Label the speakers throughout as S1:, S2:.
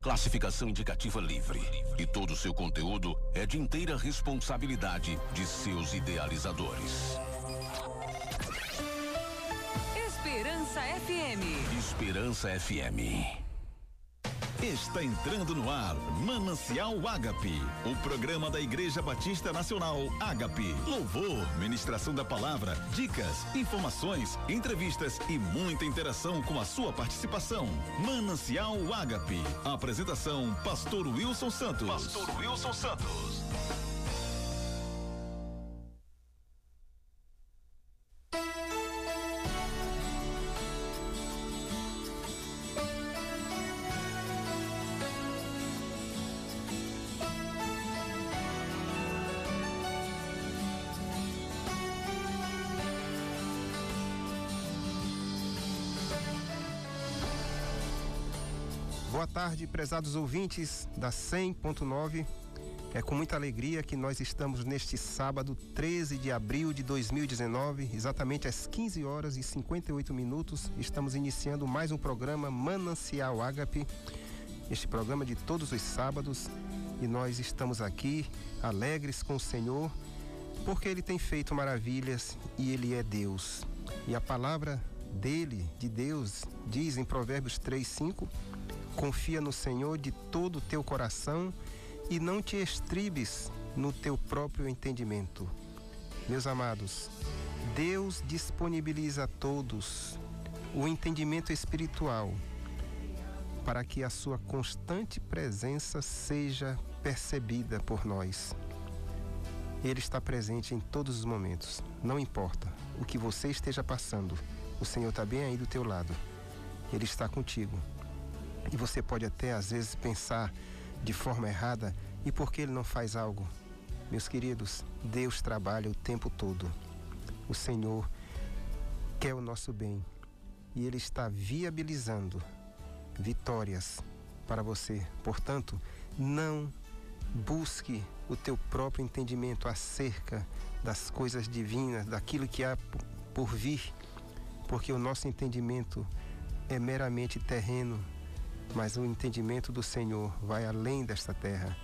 S1: Classificação indicativa livre. E todo o seu conteúdo é de inteira responsabilidade de seus idealizadores.
S2: Esperança FM.
S1: Esperança FM.
S3: Está entrando no ar Manancial Ágape, o programa da Igreja Batista Nacional Ágape. Louvor, ministração da palavra, dicas, informações, entrevistas e muita interação com a sua participação. Manancial Ágape. Apresentação: Pastor Wilson Santos.
S1: Pastor Wilson Santos.
S4: Tarde, prezados ouvintes da 100.9. É com muita alegria que nós estamos neste sábado, 13 de abril de 2019, exatamente às 15 horas e 58 minutos. Estamos iniciando mais um programa Manancial Ágape, este programa de todos os sábados. E nós estamos aqui alegres com o Senhor, porque Ele tem feito maravilhas e Ele é Deus. E a palavra dele, de Deus, diz em Provérbios 3, 5 Confia no Senhor de todo o teu coração e não te estribes no teu próprio entendimento. Meus amados, Deus disponibiliza a todos o entendimento espiritual para que a sua constante presença seja percebida por nós. Ele está presente em todos os momentos, não importa o que você esteja passando, o Senhor está bem aí do teu lado. Ele está contigo. E você pode até às vezes pensar de forma errada, e por que ele não faz algo? Meus queridos, Deus trabalha o tempo todo. O Senhor quer o nosso bem e ele está viabilizando vitórias para você. Portanto, não busque o teu próprio entendimento acerca das coisas divinas, daquilo que há por vir, porque o nosso entendimento é meramente terreno mas o entendimento do Senhor vai além desta terra.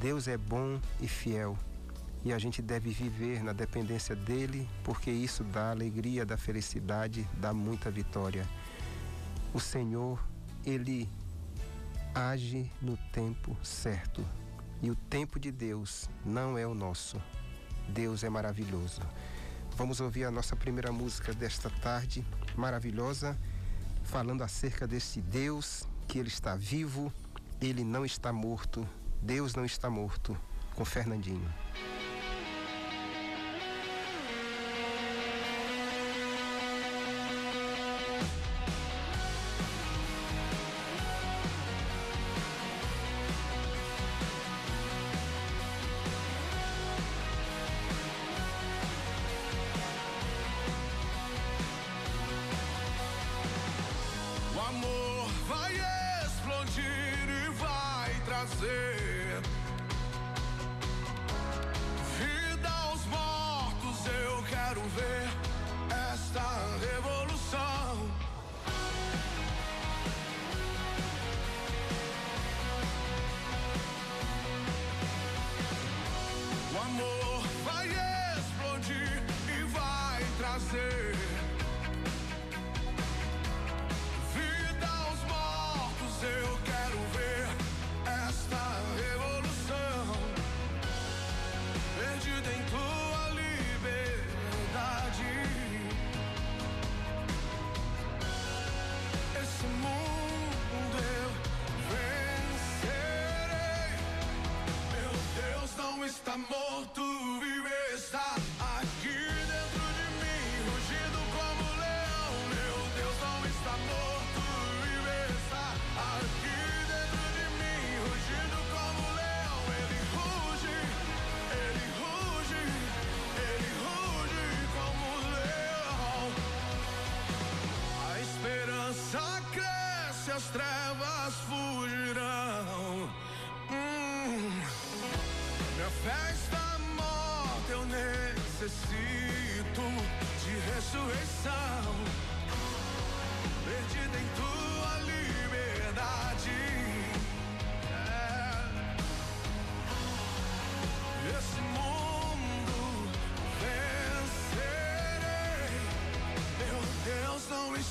S4: Deus é bom e fiel e a gente deve viver na dependência dele, porque isso dá alegria, dá felicidade, dá muita vitória. O Senhor, ele age no tempo certo. E o tempo de Deus não é o nosso. Deus é maravilhoso. Vamos ouvir a nossa primeira música desta tarde maravilhosa, falando acerca desse Deus que ele está vivo, ele não está morto, Deus não está morto, com Fernandinho.
S5: music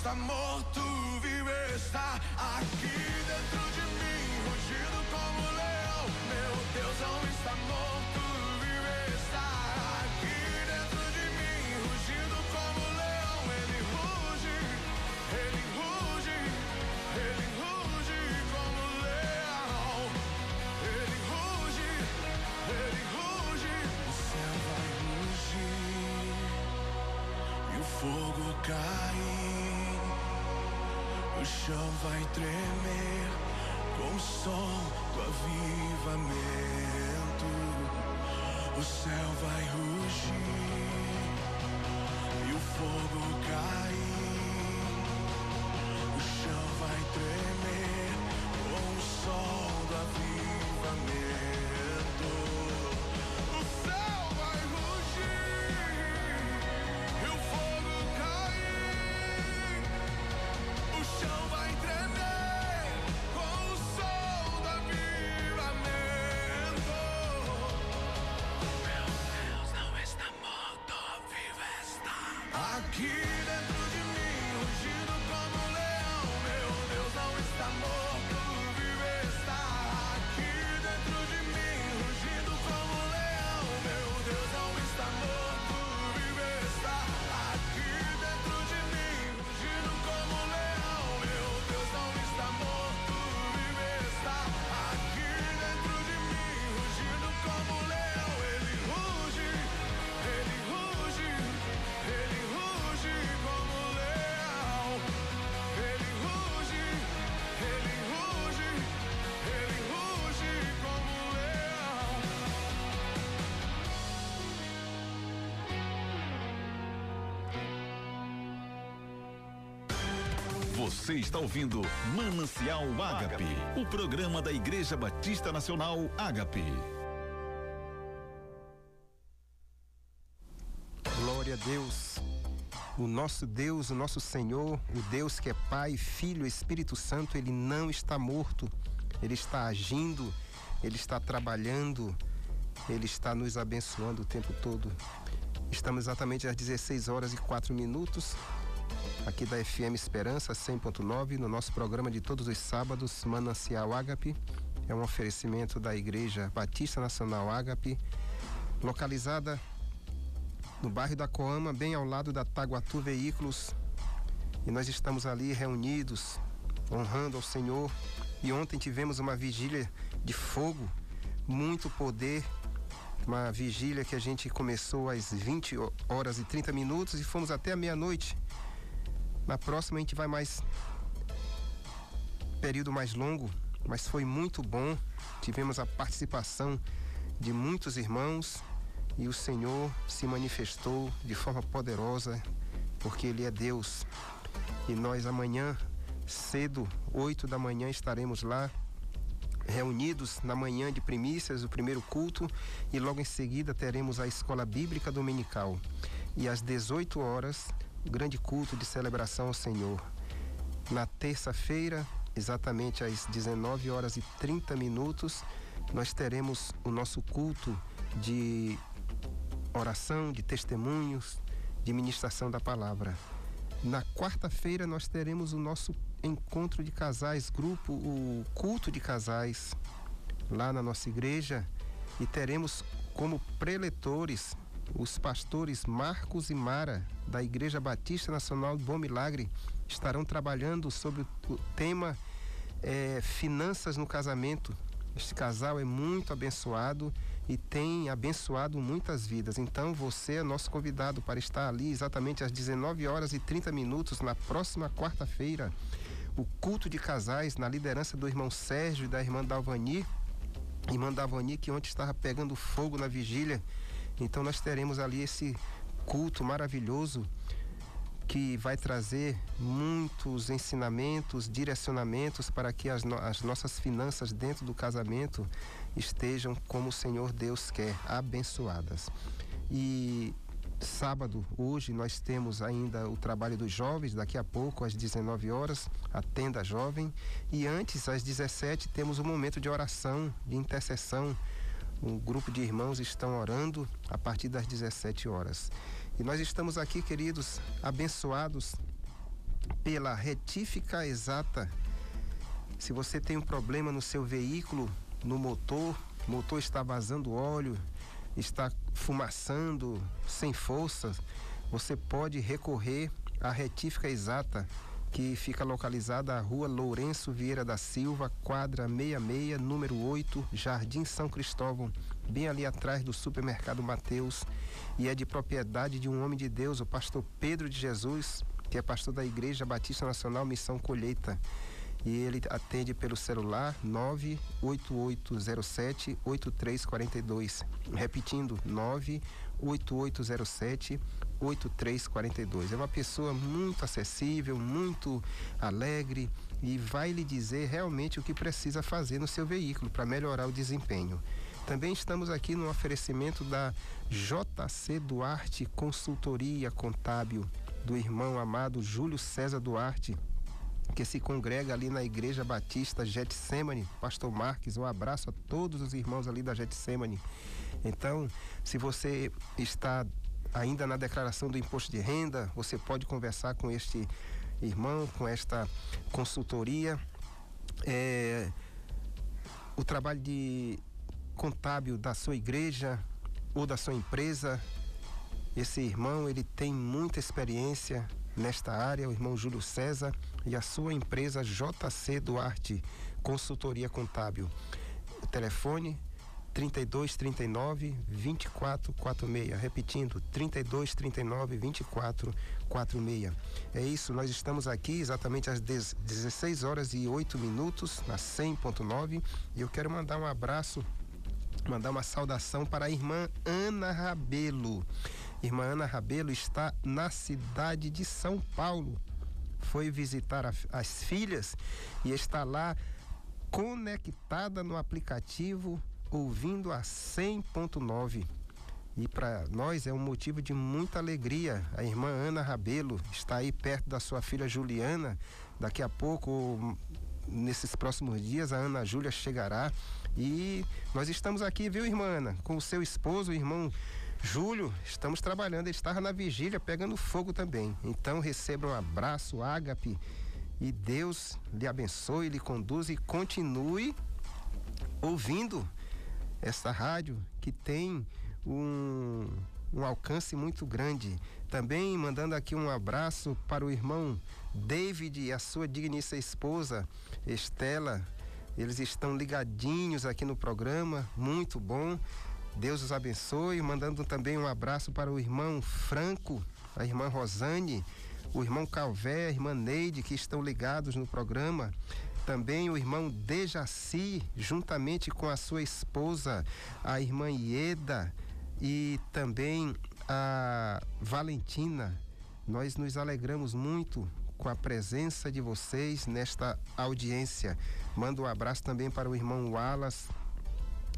S5: está morto, vai tremer com o som do avivamento. O céu vai rugir e o fogo cair. O chão vai tremer com o som Aqui
S3: Você está ouvindo Manancial Ágape, o programa da Igreja Batista Nacional Ágape.
S4: Glória a Deus. O nosso Deus, o nosso Senhor, o Deus que é Pai, Filho, Espírito Santo, ele não está morto. Ele está agindo, ele está trabalhando, ele está nos abençoando o tempo todo. Estamos exatamente às 16 horas e 4 minutos, aqui da FM Esperança 100.9, no nosso programa de todos os sábados, Manancial Ágape. É um oferecimento da Igreja Batista Nacional Ágape, localizada no bairro da Coama, bem ao lado da Taguatu Veículos. E nós estamos ali reunidos, honrando ao Senhor. E ontem tivemos uma vigília de fogo, muito poder. Uma vigília que a gente começou às 20 horas e 30 minutos e fomos até a meia-noite. Na próxima a gente vai mais período mais longo, mas foi muito bom. Tivemos a participação de muitos irmãos e o Senhor se manifestou de forma poderosa, porque Ele é Deus. E nós amanhã, cedo, 8 da manhã, estaremos lá reunidos na manhã de primícias, o primeiro culto, e logo em seguida teremos a escola bíblica dominical. E às 18 horas, grande culto de celebração ao Senhor. Na terça-feira, exatamente às 19 horas e 30 minutos, nós teremos o nosso culto de oração, de testemunhos, de ministração da palavra. Na quarta-feira nós teremos o nosso encontro de casais, grupo, o culto de casais, lá na nossa igreja, e teremos como preletores os pastores Marcos e Mara, da Igreja Batista Nacional do Bom Milagre, estarão trabalhando sobre o tema eh, Finanças no Casamento. Este casal é muito abençoado e tem abençoado muitas vidas. Então você é nosso convidado para estar ali exatamente às 19 horas e 30 minutos na próxima quarta-feira. O culto de casais na liderança do irmão Sérgio e da irmã Dalvani. Irmã Dalvani que ontem estava pegando fogo na vigília. Então nós teremos ali esse culto maravilhoso que vai trazer muitos ensinamentos, direcionamentos para que as, no as nossas finanças dentro do casamento estejam como o Senhor Deus quer, abençoadas. E sábado, hoje, nós temos ainda o trabalho dos jovens, daqui a pouco, às 19 horas, a tenda jovem. E antes, às 17, temos o um momento de oração, de intercessão. Um grupo de irmãos estão orando a partir das 17 horas. E nós estamos aqui, queridos, abençoados pela retífica exata. Se você tem um problema no seu veículo, no motor, motor está vazando óleo, está fumaçando, sem força, você pode recorrer à retífica exata que fica localizada na rua Lourenço Vieira da Silva, quadra 66, número 8, Jardim São Cristóvão, bem ali atrás do supermercado Mateus, e é de propriedade de um homem de Deus, o pastor Pedro de Jesus, que é pastor da Igreja Batista Nacional Missão Colheita. E ele atende pelo celular 98807 8342. Repetindo, 98807 8342. É uma pessoa muito acessível, muito alegre e vai lhe dizer realmente o que precisa fazer no seu veículo para melhorar o desempenho. Também estamos aqui no oferecimento da JC Duarte Consultoria Contábil, do irmão amado Júlio César Duarte, que se congrega ali na Igreja Batista Getsemane. Pastor Marques, um abraço a todos os irmãos ali da Getsemane. Então, se você está ainda na declaração do imposto de renda, você pode conversar com este irmão, com esta consultoria. É, o trabalho de contábil da sua igreja ou da sua empresa. Esse irmão, ele tem muita experiência nesta área, o irmão Júlio César e a sua empresa JC Duarte Consultoria Contábil. O telefone 3239 2446. Repetindo, 3239 2446. É isso, nós estamos aqui exatamente às 16 horas e 8 minutos, na 100.9, e eu quero mandar um abraço mandar uma saudação para a irmã Ana Rabelo. Irmã Ana Rabelo está na cidade de São Paulo. Foi visitar a, as filhas e está lá conectada no aplicativo, ouvindo a 100.9. E para nós é um motivo de muita alegria. A irmã Ana Rabelo está aí perto da sua filha Juliana. Daqui a pouco, nesses próximos dias, a Ana Júlia chegará e nós estamos aqui, viu, irmã Ana, com o seu esposo, o irmão Júlio, estamos trabalhando, ele estava na vigília pegando fogo também. Então receba um abraço, ágape, e Deus lhe abençoe, lhe conduza e continue ouvindo essa rádio que tem um, um alcance muito grande. Também mandando aqui um abraço para o irmão David e a sua digníssima esposa Estela eles estão ligadinhos aqui no programa, muito bom. Deus os abençoe. Mandando também um abraço para o irmão Franco, a irmã Rosane, o irmão Calvé, a irmã Neide, que estão ligados no programa. Também o irmão Dejaci, juntamente com a sua esposa, a irmã Ieda, e também a Valentina. Nós nos alegramos muito com a presença de vocês nesta audiência. Mando um abraço também para o irmão Wallace,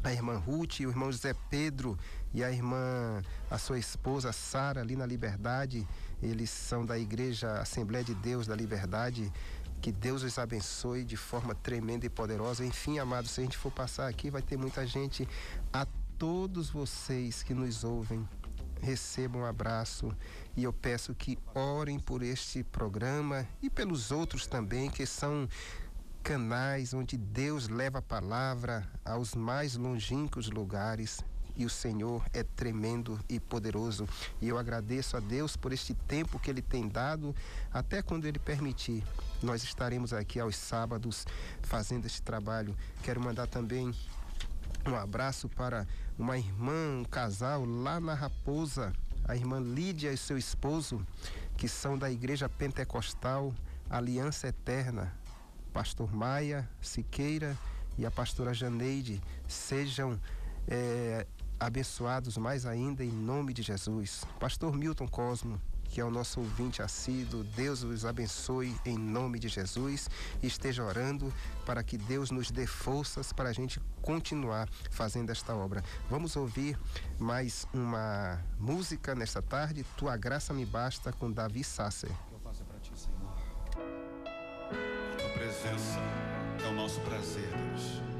S4: a irmã Ruth, o irmão José Pedro e a irmã, a sua esposa Sara, ali na Liberdade. Eles são da Igreja Assembleia de Deus da Liberdade. Que Deus os abençoe de forma tremenda e poderosa. Enfim, amados, se a gente for passar aqui, vai ter muita gente. A todos vocês que nos ouvem, recebam um abraço e eu peço que orem por este programa e pelos outros também que são canais onde Deus leva a palavra aos mais longínquos lugares. E o Senhor é tremendo e poderoso. E eu agradeço a Deus por este tempo que Ele tem dado, até quando Ele permitir. Nós estaremos aqui aos sábados fazendo este trabalho. Quero mandar também um abraço para uma irmã, um casal lá na Raposa, a irmã Lídia e seu esposo, que são da Igreja Pentecostal Aliança Eterna. Pastor Maia Siqueira e a pastora Janeide sejam é, abençoados mais ainda em nome de Jesus. Pastor Milton Cosmo, que é o nosso ouvinte assíduo. Deus os abençoe em nome de Jesus esteja orando para que Deus nos dê forças para a gente continuar fazendo esta obra. Vamos ouvir mais uma música nesta tarde, Tua Graça Me Basta, com Davi Sasser.
S6: Eu faço para ti, Senhor. Tua presença é o nosso prazer, Deus.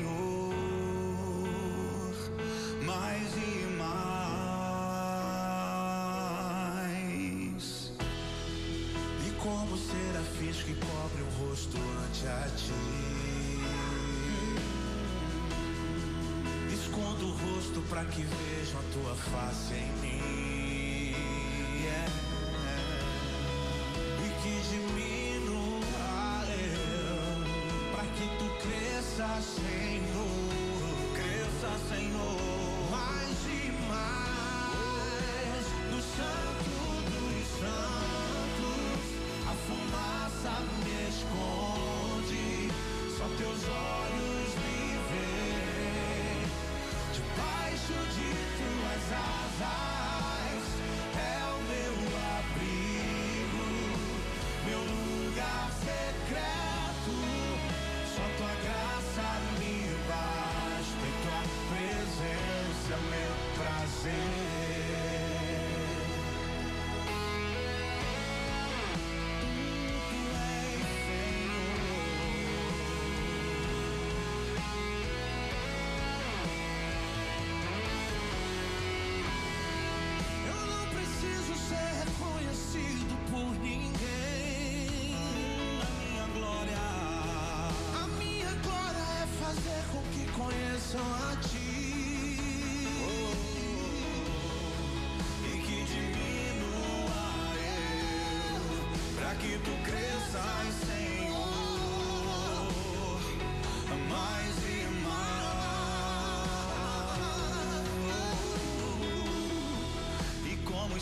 S7: como serafins que cobre o rosto ante a ti. Escondo o rosto para que vejam a tua face em mim. Yeah. E que diminua eu, para que tu cresça, Senhor.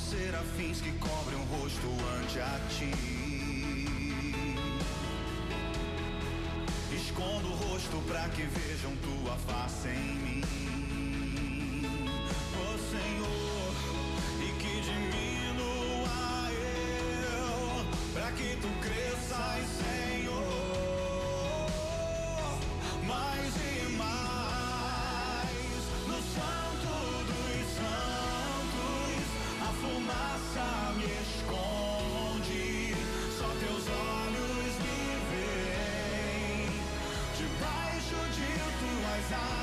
S7: Serafins que cobrem o rosto ante a ti. Escondo o rosto pra que vejam tua face em mim. Oh Senhor, e que diminua eu, pra que tu cresças, Senhor, mais tuas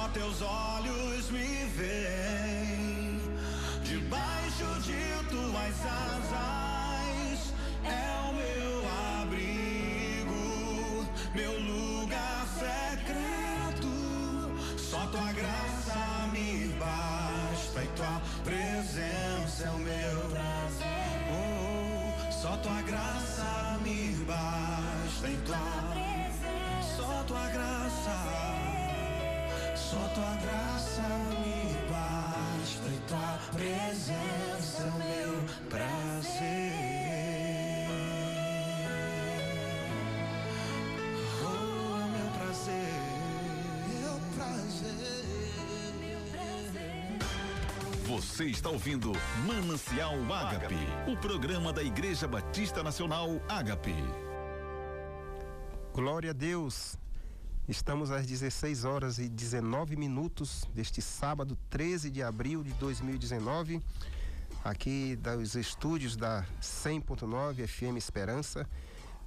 S7: só teus olhos me veem. Debaixo de tuas asas é o meu abrigo, meu lugar secreto. Só tua graça me basta e tua presença é o meu prazer. Oh, só tua graça tua graça me basta e tua presença é o meu prazer. Oh, é meu prazer, meu prazer.
S3: Você está ouvindo Manancial Ágape, o programa da Igreja Batista Nacional Ágape.
S4: Glória a Deus. Estamos às 16 horas e 19 minutos deste sábado, 13 de abril de 2019, aqui dos estúdios da 100.9 FM Esperança,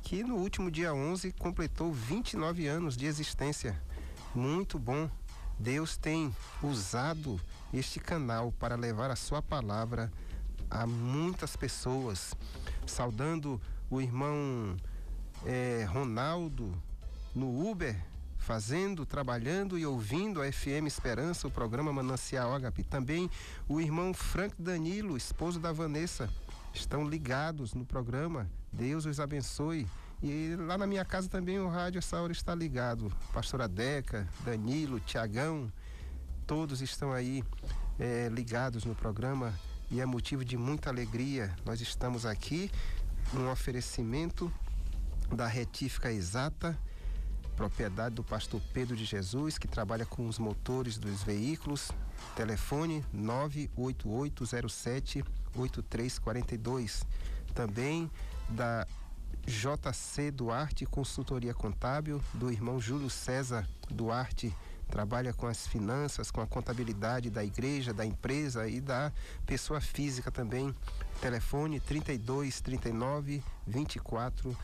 S4: que no último dia 11 completou 29 anos de existência. Muito bom. Deus tem usado este canal para levar a sua palavra a muitas pessoas. Saudando o irmão eh, Ronaldo no Uber, fazendo, trabalhando e ouvindo a FM Esperança, o programa Manancial Agape. Também o irmão Frank Danilo, esposo da Vanessa, estão ligados no programa. Deus os abençoe. E lá na minha casa também o rádio essa hora está ligado. Pastora Deca, Danilo, Tiagão, todos estão aí eh, ligados no programa e é motivo de muita alegria. Nós estamos aqui num oferecimento da Retífica Exata, propriedade do pastor Pedro de Jesus, que trabalha com os motores dos veículos. Telefone 98807 8342. Também da JC Duarte Consultoria Contábil, do irmão Júlio César Duarte, trabalha com as finanças, com a contabilidade da igreja, da empresa e da pessoa física também. Telefone 32 39 24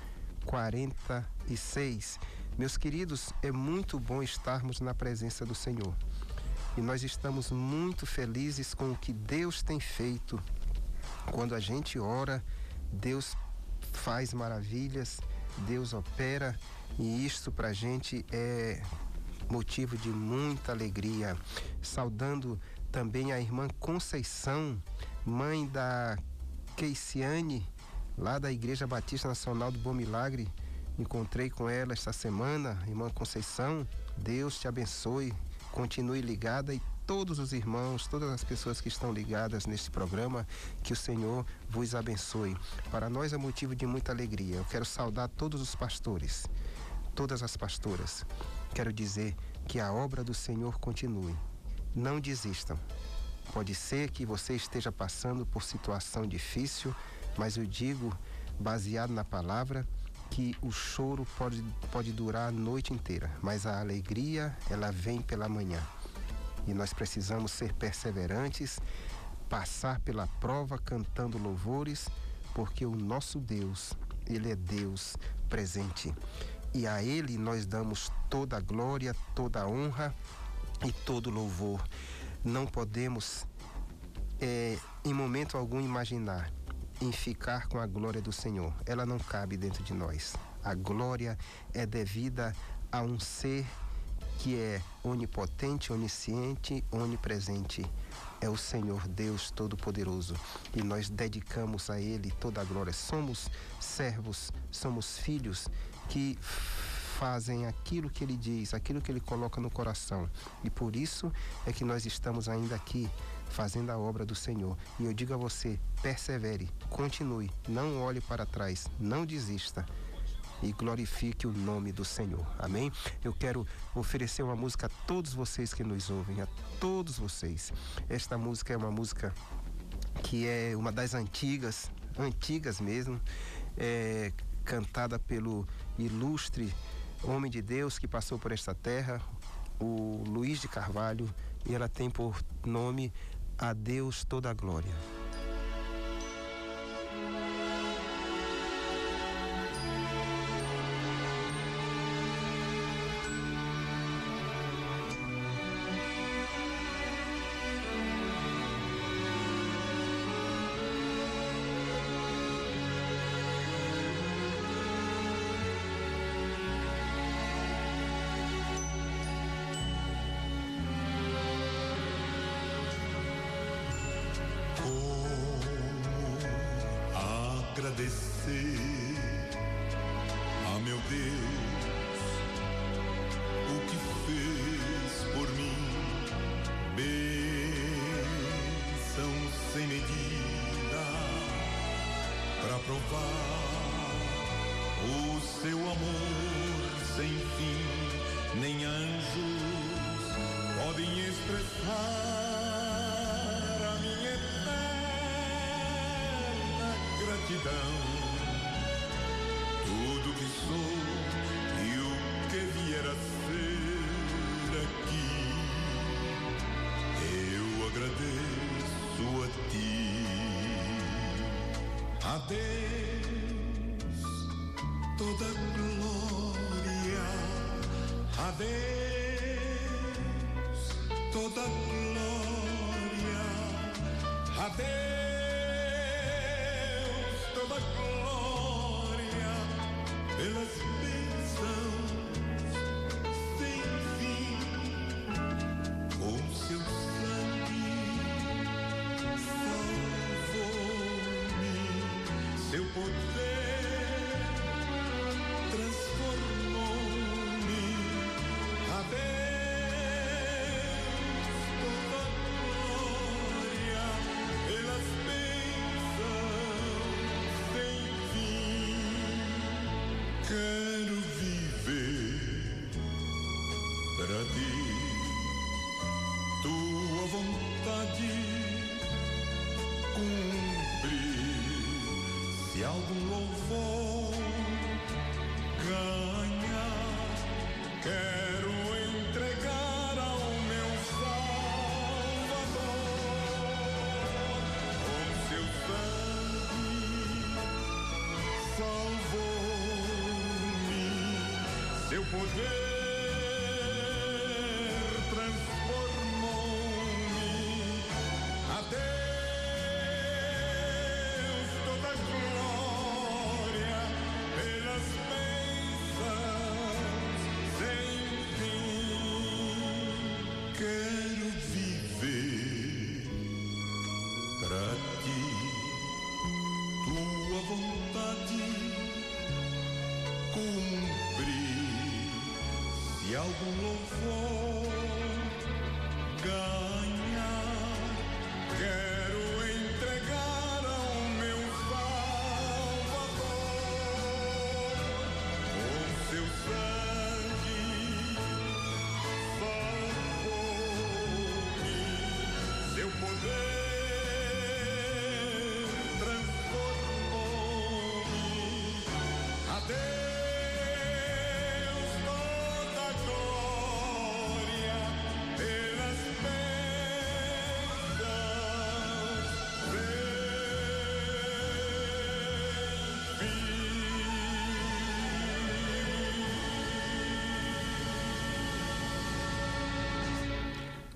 S4: 46. Meus queridos, é muito bom estarmos na presença do Senhor. E nós estamos muito felizes com o que Deus tem feito. Quando a gente ora, Deus faz maravilhas, Deus opera, e isto para a gente é motivo de muita alegria. Saudando também a irmã Conceição, mãe da Keiciane, lá da Igreja Batista Nacional do Bom Milagre. Encontrei com ela esta semana, irmã Conceição. Deus te abençoe, continue ligada e todos os irmãos, todas as pessoas que estão ligadas neste programa, que o Senhor vos abençoe. Para nós é motivo de muita alegria. Eu quero saudar todos os pastores, todas as pastoras. Quero dizer que a obra do Senhor continue. Não desistam. Pode ser que você esteja passando por situação difícil, mas eu digo, baseado na palavra, que o choro pode, pode durar a noite inteira, mas a alegria, ela vem pela manhã. E nós precisamos ser perseverantes, passar pela prova cantando louvores, porque o nosso Deus, ele é Deus presente. E a ele nós damos toda a glória, toda a honra e todo louvor. Não podemos, é, em momento algum, imaginar em ficar com a glória do Senhor. Ela não cabe dentro de nós. A glória é devida a um ser que é onipotente, onisciente, onipresente. É o Senhor Deus Todo-Poderoso e nós dedicamos a Ele toda a glória. Somos servos, somos filhos que fazem aquilo que Ele diz, aquilo que Ele coloca no coração. E por isso é que nós estamos ainda aqui fazendo a obra do Senhor. E eu digo a você: persevere, continue, não olhe para trás, não desista e glorifique o nome do Senhor. Amém? Eu quero oferecer uma música a todos vocês que nos ouvem, a todos vocês. Esta música é uma música que é uma das antigas, antigas mesmo, é, cantada pelo ilustre homem de Deus que passou por esta terra, o Luiz de Carvalho, e ela tem por nome A Deus toda a glória.
S8: Algum louvor ganhar, quero entregar ao meu Salvador. Com seu sangue salvou-me, seu poder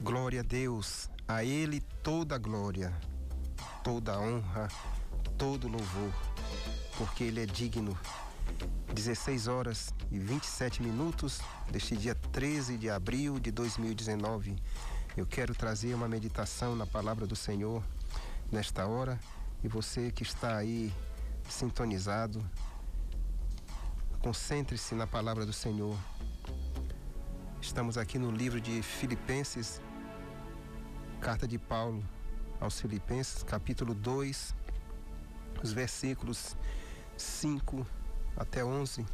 S8: Glória a Deus,
S4: a Ele toda glória, toda honra, todo louvor, porque Ele é digno. 16 horas e 27 minutos deste dia 13 de abril de 2019. Eu quero trazer uma meditação na palavra do Senhor nesta hora e você que está aí sintonizado, concentre-se na palavra do Senhor. Estamos aqui no livro de Filipenses, carta de Paulo aos Filipenses, capítulo 2, os versículos 5 até 11,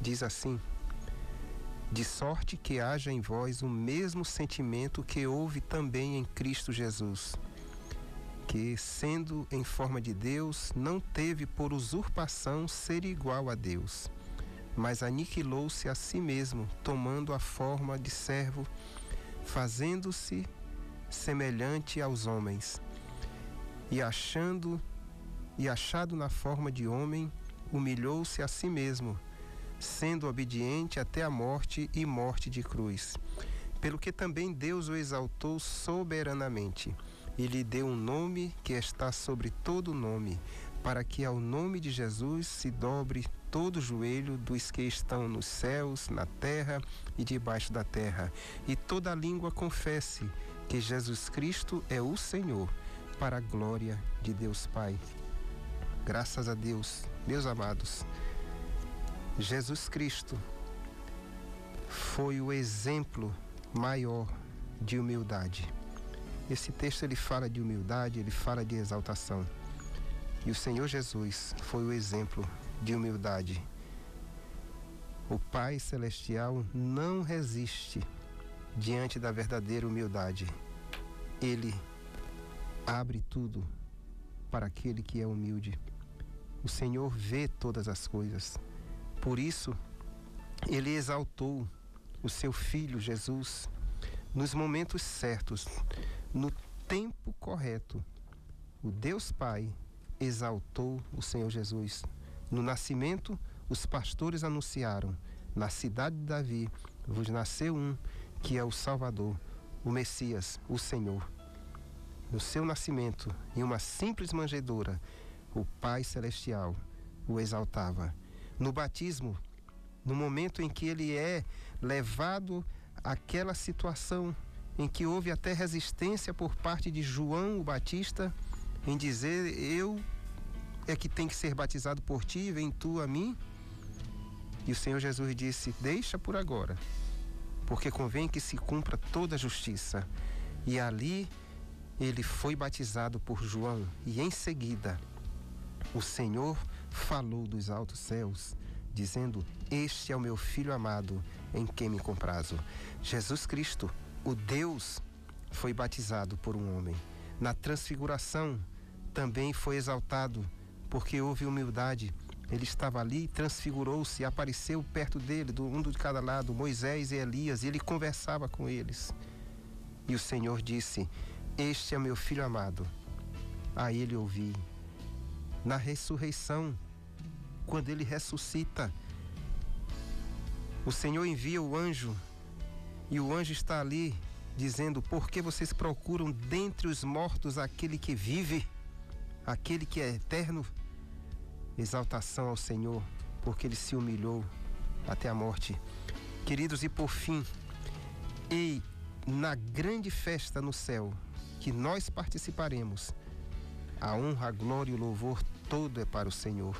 S4: diz assim: De sorte que haja em vós o mesmo sentimento que houve também em Cristo Jesus, que, sendo em forma de Deus, não teve por usurpação ser igual a Deus, mas aniquilou-se a si mesmo, tomando a forma de servo, fazendo-se semelhante aos homens. E achando e achado na forma de homem, humilhou-se a si mesmo, sendo obediente até a morte e morte de cruz. Pelo que também Deus o exaltou soberanamente e lhe deu um nome que está sobre todo nome, para que ao nome de Jesus se dobre todo o joelho dos que estão nos céus, na terra e debaixo da terra, e toda língua confesse que Jesus Cristo é o Senhor, para a glória de Deus Pai. Graças a Deus, meus amados, Jesus Cristo foi o exemplo maior de humildade. Esse texto ele fala de humildade, ele fala de exaltação. E o Senhor Jesus foi o exemplo de humildade. O Pai Celestial não resiste diante da verdadeira humildade. Ele abre tudo para aquele que é humilde. O Senhor vê todas as coisas. Por isso, ele exaltou o seu filho Jesus nos momentos certos, no tempo correto. O Deus Pai exaltou o Senhor Jesus. No nascimento, os pastores anunciaram: na cidade de Davi vos nasceu um que é o Salvador, o Messias, o Senhor. No seu nascimento, em uma simples manjedoura, o Pai Celestial o exaltava. No batismo, no momento em que ele é levado àquela situação em que houve até resistência por parte de João o Batista em dizer: Eu é que tem que ser batizado por ti, vem tu a mim. E o Senhor Jesus disse: Deixa por agora, porque convém que se cumpra toda a justiça. E ali ele foi batizado por João, e em seguida o Senhor falou dos altos céus, dizendo: Este é o meu filho amado, em quem me comprazo. Jesus Cristo, o Deus, foi batizado por um homem. Na transfiguração também foi exaltado, porque houve humildade. Ele estava ali, transfigurou-se, apareceu perto dele, do um de cada lado, Moisés e Elias, e ele conversava com eles. E o Senhor disse: Este é meu filho amado. A ele ouvi. Na ressurreição, quando ele ressuscita, o Senhor envia o anjo e o anjo está ali dizendo: Por que vocês procuram dentre os mortos aquele que vive, aquele que é eterno? Exaltação ao Senhor, porque ele se humilhou até a morte. Queridos, e por fim, e na grande festa no céu que nós participaremos, a honra, a glória e o louvor todo é para o Senhor,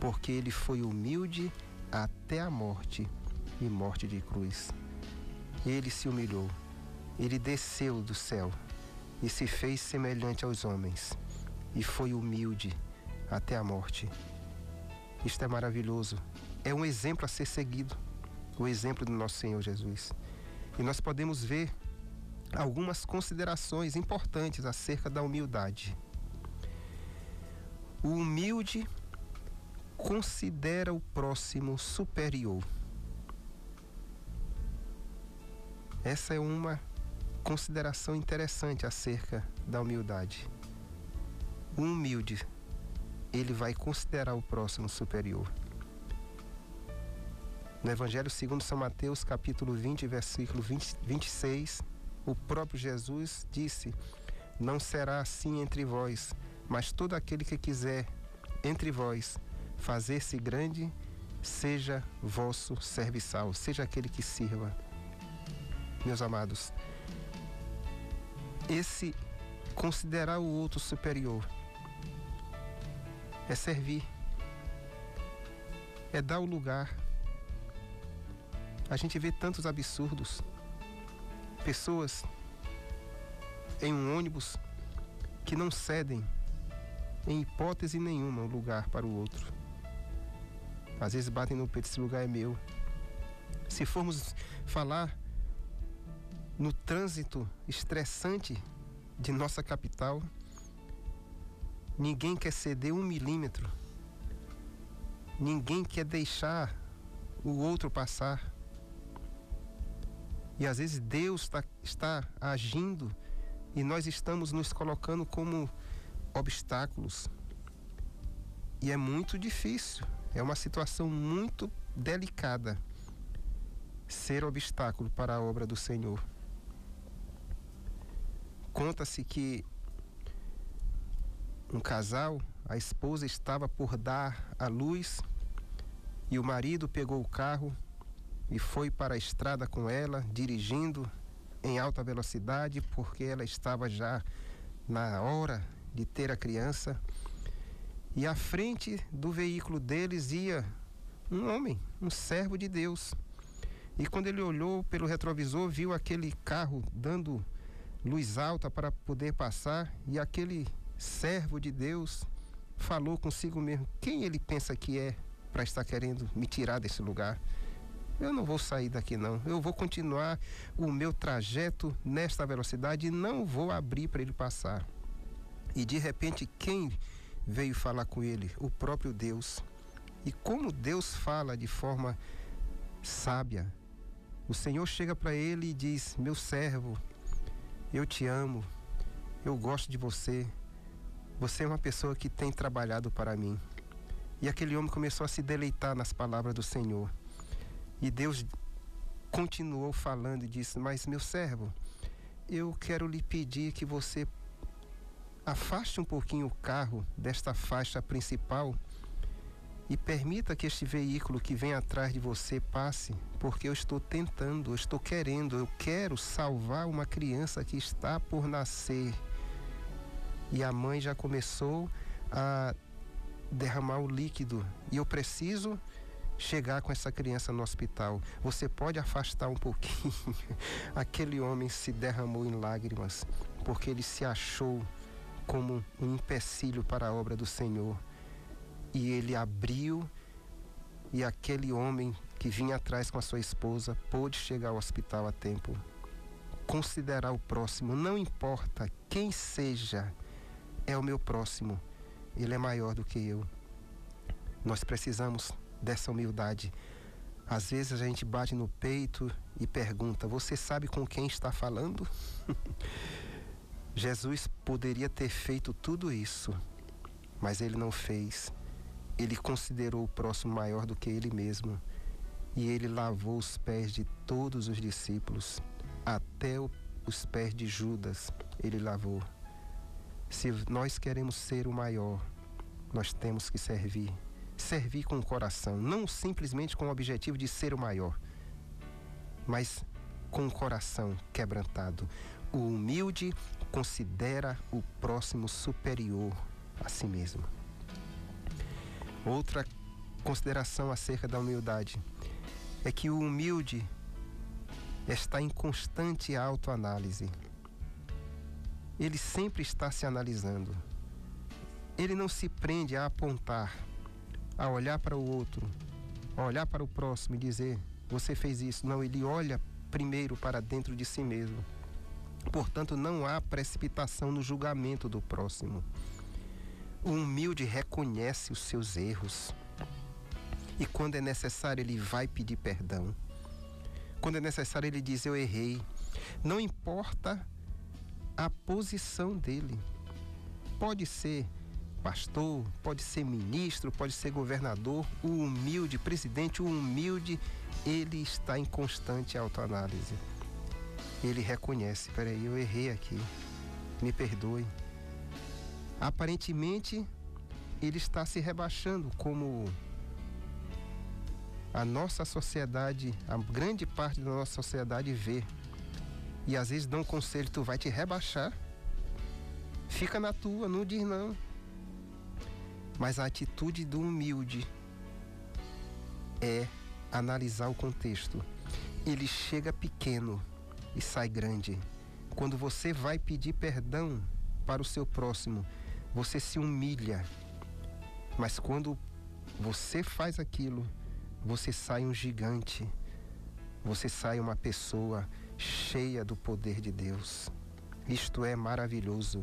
S4: porque ele foi humilde até a morte e morte de cruz. Ele se humilhou, ele desceu do céu e se fez semelhante aos homens, e foi humilde até a morte. Isto é maravilhoso. É um exemplo a ser seguido, o exemplo do nosso Senhor Jesus. E nós podemos ver algumas considerações importantes acerca da humildade. O humilde considera o próximo superior. Essa é uma consideração interessante acerca da humildade. O humilde, ele vai considerar o próximo superior. No Evangelho segundo São Mateus, capítulo 20, versículo 20, 26, o próprio Jesus disse: Não será assim entre vós, mas todo aquele que quiser entre vós fazer-se grande, seja vosso serviçal, seja aquele que sirva. Meus amados, esse considerar o outro superior é servir, é dar o lugar. A gente vê tantos absurdos. Pessoas em um ônibus que não cedem em hipótese nenhuma, um lugar para o outro. Às vezes batem no peito, esse lugar é meu. Se formos falar no trânsito estressante de nossa capital, ninguém quer ceder um milímetro. Ninguém quer deixar o outro passar. E às vezes Deus tá, está agindo e nós estamos nos colocando como obstáculos. E é muito difícil, é uma situação muito delicada ser obstáculo para a obra do Senhor. Conta-se que um casal, a esposa estava por dar à luz e o marido pegou o carro e foi para a estrada com ela, dirigindo em alta velocidade, porque ela estava já na hora de ter a criança. E à frente do veículo deles ia um homem, um servo de Deus. E quando ele olhou pelo retrovisor, viu aquele carro dando luz alta para poder passar, e aquele servo de Deus falou consigo mesmo: quem ele pensa que é para estar querendo me tirar desse lugar? Eu não vou sair daqui não. Eu vou continuar o meu trajeto nesta velocidade e não vou abrir para ele passar. E de repente, quem veio falar com ele? O próprio Deus. E como Deus fala de forma sábia, o Senhor chega para ele e diz: Meu servo, eu te amo, eu gosto de você, Você é uma pessoa que tem trabalhado para mim. E aquele homem começou a se deleitar nas palavras do Senhor. E Deus continuou falando e disse: Mas, meu servo, eu quero lhe pedir que você afaste um pouquinho o carro desta faixa principal e permita que este veículo que vem atrás de você passe, porque eu estou tentando, eu estou querendo, eu quero salvar uma criança que está por nascer. E a mãe já começou a derramar o líquido e eu preciso chegar com essa criança no hospital. Você pode afastar um pouquinho. Aquele homem se derramou em lágrimas porque ele se achou como um empecilho para a obra do Senhor. E ele abriu e aquele homem que vinha atrás com a sua esposa pôde chegar ao hospital a tempo. Considerar o próximo, não importa quem seja, é o meu próximo. Ele é maior do que eu. Nós precisamos dessa humildade. Às vezes a gente bate no peito e pergunta: Você sabe com quem está falando? Jesus poderia ter feito tudo isso, mas ele não fez. Ele considerou o próximo maior do que ele mesmo. E ele lavou os pés de todos os discípulos, até os pés de Judas, ele lavou. Se nós queremos ser o maior, nós temos que servir servir com o coração, não simplesmente com o objetivo de ser o maior, mas com o coração quebrantado. O humilde considera o próximo superior a si mesmo. Outra consideração acerca da humildade é que o humilde está em constante autoanálise. Ele sempre está se analisando. Ele não se prende a apontar a olhar para o outro, a olhar para o próximo e dizer: Você fez isso. Não, ele olha primeiro para dentro de si mesmo. Portanto, não há precipitação no julgamento do próximo. O humilde reconhece os seus erros. E quando é necessário, ele vai pedir perdão. Quando é necessário, ele diz: Eu errei. Não importa a posição dele. Pode ser pastor, pode ser ministro, pode ser governador, o humilde presidente, o humilde, ele está em constante autoanálise. Ele reconhece, peraí, eu errei aqui, me perdoe. Aparentemente, ele está se rebaixando como a nossa sociedade, a grande parte da nossa sociedade vê. E às vezes dão um conselho, tu vai te rebaixar. Fica na tua, não diz não. Mas a atitude do humilde é analisar o contexto. Ele chega pequeno e sai grande. Quando você vai pedir perdão para o seu próximo, você se humilha. Mas quando você faz aquilo, você sai um gigante. Você sai uma pessoa cheia do poder de Deus. Isto é maravilhoso.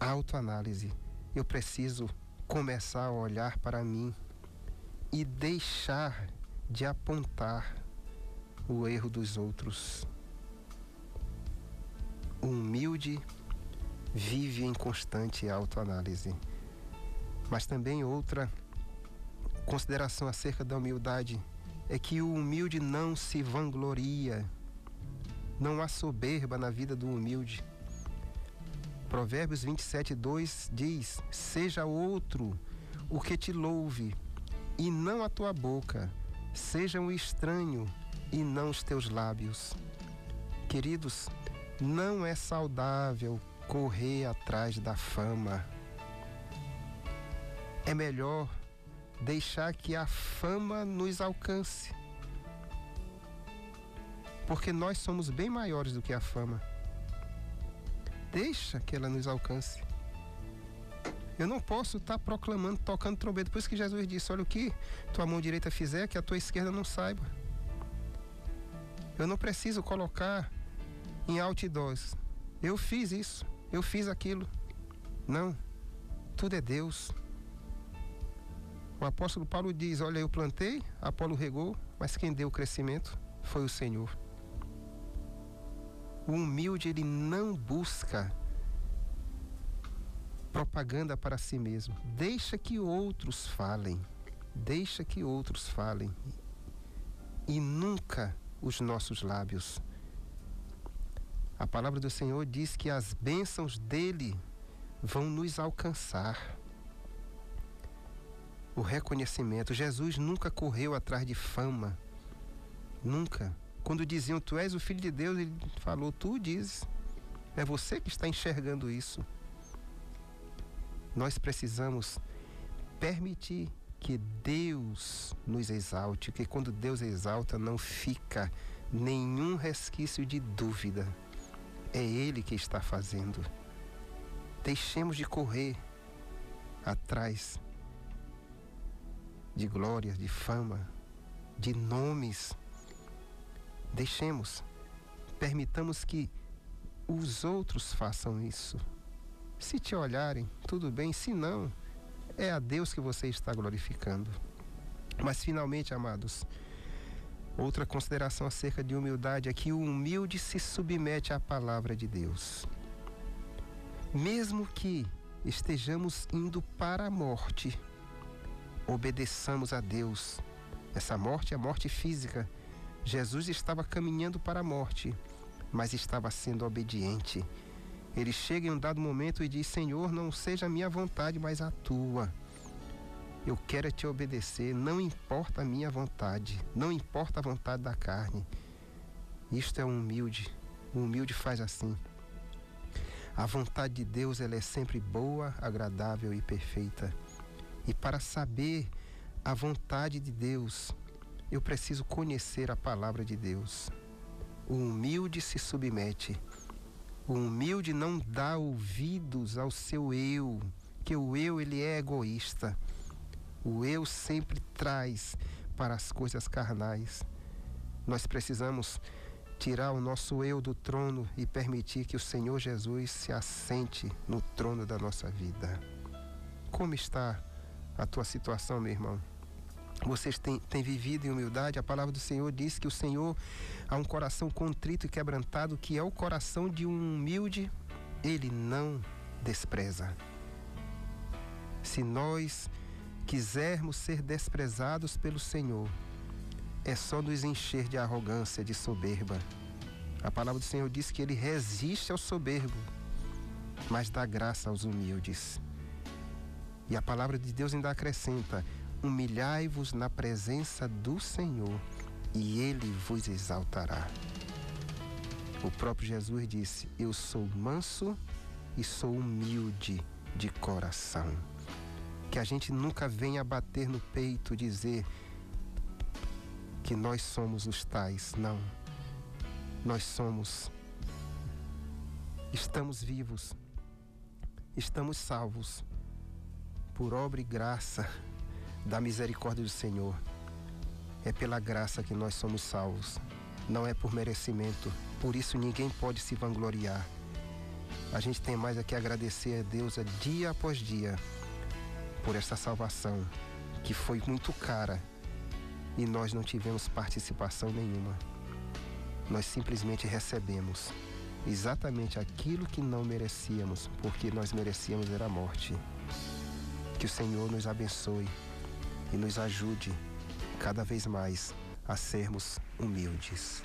S4: Autoanálise. Eu preciso começar a olhar para mim e deixar de apontar o erro dos outros. O humilde vive em constante autoanálise. Mas também outra consideração acerca da humildade é que o humilde não se vangloria. Não há soberba na vida do humilde. Provérbios 27, 2 diz: Seja outro o que te louve, e não a tua boca, seja um estranho, e não os teus lábios. Queridos, não é saudável correr atrás da fama. É melhor deixar que a fama nos alcance. Porque nós somos bem maiores do que a fama. Deixa que ela nos alcance. Eu não posso estar tá proclamando, tocando trombeta. Por isso que Jesus disse: Olha o que tua mão direita fizer, que a tua esquerda não saiba. Eu não preciso colocar em outdoors. Eu fiz isso, eu fiz aquilo. Não. Tudo é Deus. O apóstolo Paulo diz: Olha, eu plantei, Apolo regou, mas quem deu o crescimento foi o Senhor. O humilde, ele não busca propaganda para si mesmo. Deixa que outros falem. Deixa que outros falem. E nunca os nossos lábios. A palavra do Senhor diz que as bênçãos dele vão nos alcançar. O reconhecimento. Jesus nunca correu atrás de fama. Nunca. Quando diziam, Tu és o Filho de Deus, ele falou, Tu dizes. É você que está enxergando isso. Nós precisamos permitir que Deus nos exalte, que quando Deus exalta não fica nenhum resquício de dúvida. É Ele que está fazendo. Deixemos de correr atrás de glória, de fama, de nomes. Deixemos, permitamos que os outros façam isso. Se te olharem, tudo bem, se não, é a Deus que você está glorificando. Mas finalmente, amados, outra consideração acerca de humildade é que o humilde se submete à palavra de Deus. Mesmo que estejamos indo para a morte, obedeçamos a Deus. Essa morte é morte física. Jesus estava caminhando para a morte, mas estava sendo obediente. Ele chega em um dado momento e diz: Senhor, não seja a minha vontade, mas a tua. Eu quero te obedecer, não importa a minha vontade, não importa a vontade da carne. Isto é um humilde. O humilde faz assim. A vontade de Deus ela é sempre boa, agradável e perfeita. E para saber a vontade de Deus, eu preciso conhecer a palavra de Deus. O humilde se submete. O humilde não dá ouvidos ao seu eu, que o eu ele é egoísta. O eu sempre traz para as coisas carnais. Nós precisamos tirar o nosso eu do trono e permitir que o Senhor Jesus se assente no trono da nossa vida. Como está a tua situação, meu irmão? Vocês têm, têm vivido em humildade? A palavra do Senhor diz que o Senhor há um coração contrito e quebrantado, que é o coração de um humilde, ele não despreza. Se nós quisermos ser desprezados pelo Senhor, é só nos encher de arrogância, de soberba. A palavra do Senhor diz que ele resiste ao soberbo, mas dá graça aos humildes. E a palavra de Deus ainda acrescenta: humilhai-vos na presença do Senhor, e ele vos exaltará. O próprio Jesus disse: Eu sou manso e sou humilde de coração. Que a gente nunca venha bater no peito dizer que nós somos os tais. Não. Nós somos. Estamos vivos. Estamos salvos por obra e graça da misericórdia do Senhor. É pela graça que nós somos salvos, não é por merecimento. Por isso ninguém pode se vangloriar. A gente tem mais a que agradecer a Deus a dia após dia por essa salvação que foi muito cara e nós não tivemos participação nenhuma. Nós simplesmente recebemos exatamente aquilo que não merecíamos, porque nós merecíamos era a morte. Que o Senhor nos abençoe e nos ajude cada vez mais a sermos humildes.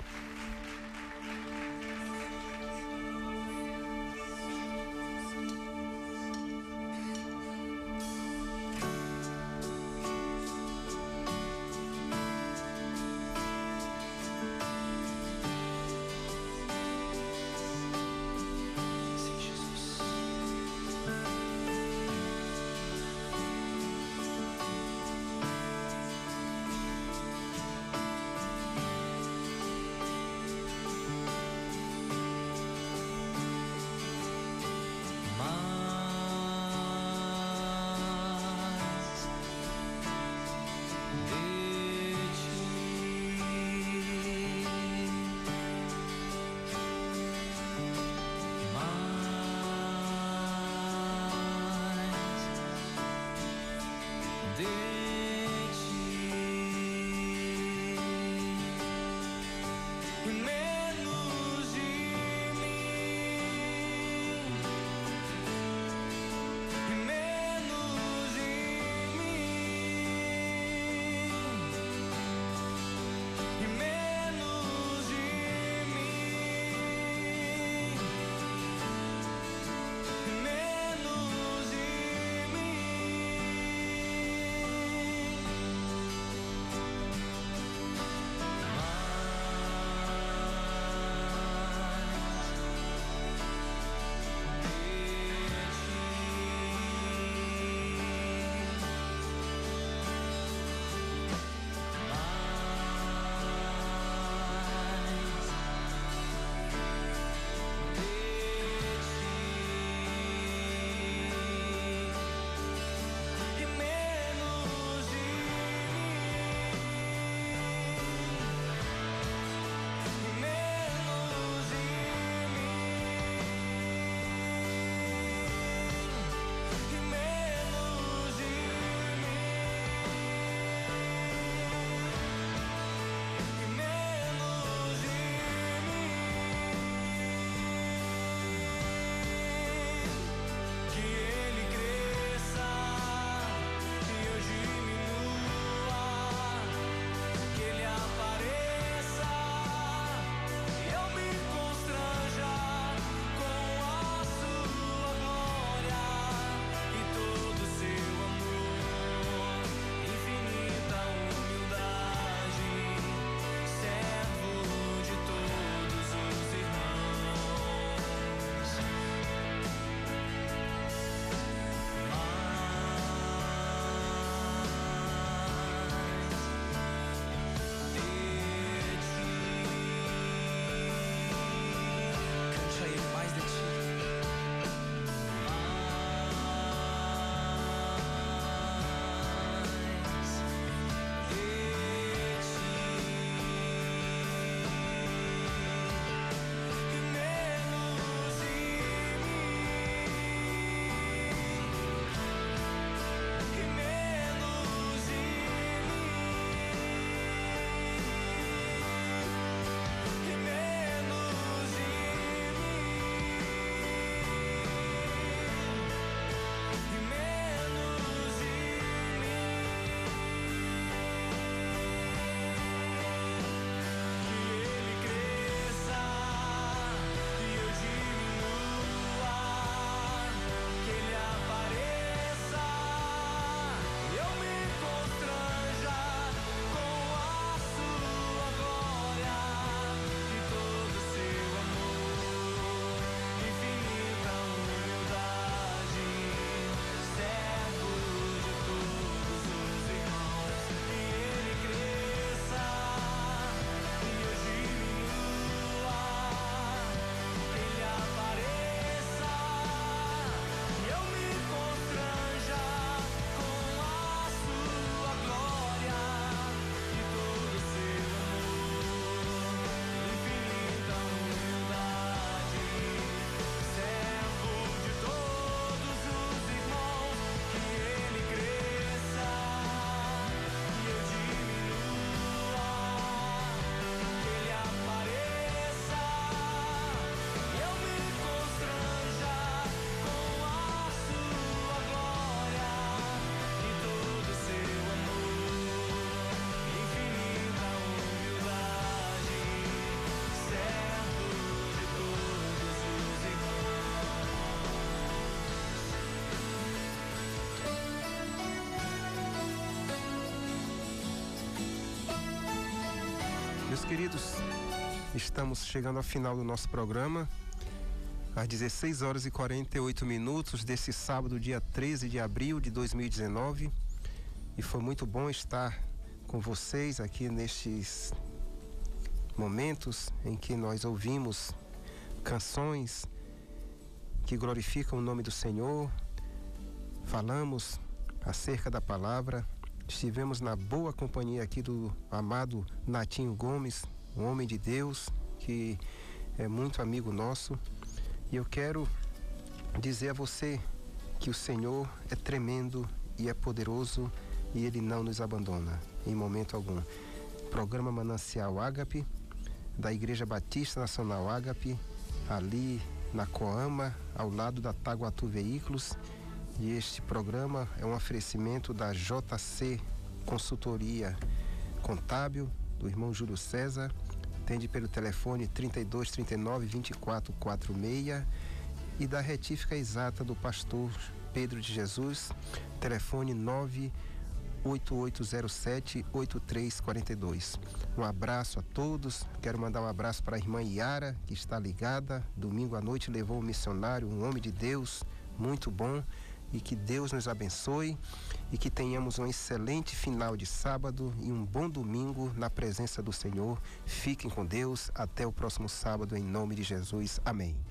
S4: Queridos, estamos chegando ao final do nosso programa. Às 16 horas e 48 minutos desse sábado, dia 13 de abril de 2019. E foi muito bom estar com vocês aqui nestes momentos em que nós ouvimos canções que glorificam o nome do Senhor, falamos acerca da palavra, estivemos na boa companhia aqui do amado Natinho Gomes, um homem de Deus que é muito amigo nosso. E eu quero dizer a você que o Senhor é tremendo e é poderoso e ele não nos abandona em momento algum. Programa Manancial Ágape, da Igreja Batista Nacional Ágape, ali na Coama, ao lado da Taguatu Veículos. E este programa é um oferecimento da JC Consultoria Contábil, do irmão Júlio César. Atende pelo telefone 32 39 24 46 e da retífica exata do pastor Pedro de Jesus, telefone 9 8807 8342. Um abraço a todos. Quero mandar um abraço para a irmã Yara, que está ligada. Domingo à noite levou um missionário, um homem de Deus, muito bom. E que Deus nos abençoe e que tenhamos um excelente final de sábado e um bom domingo na presença do Senhor. Fiquem com Deus. Até o próximo sábado, em nome de Jesus. Amém.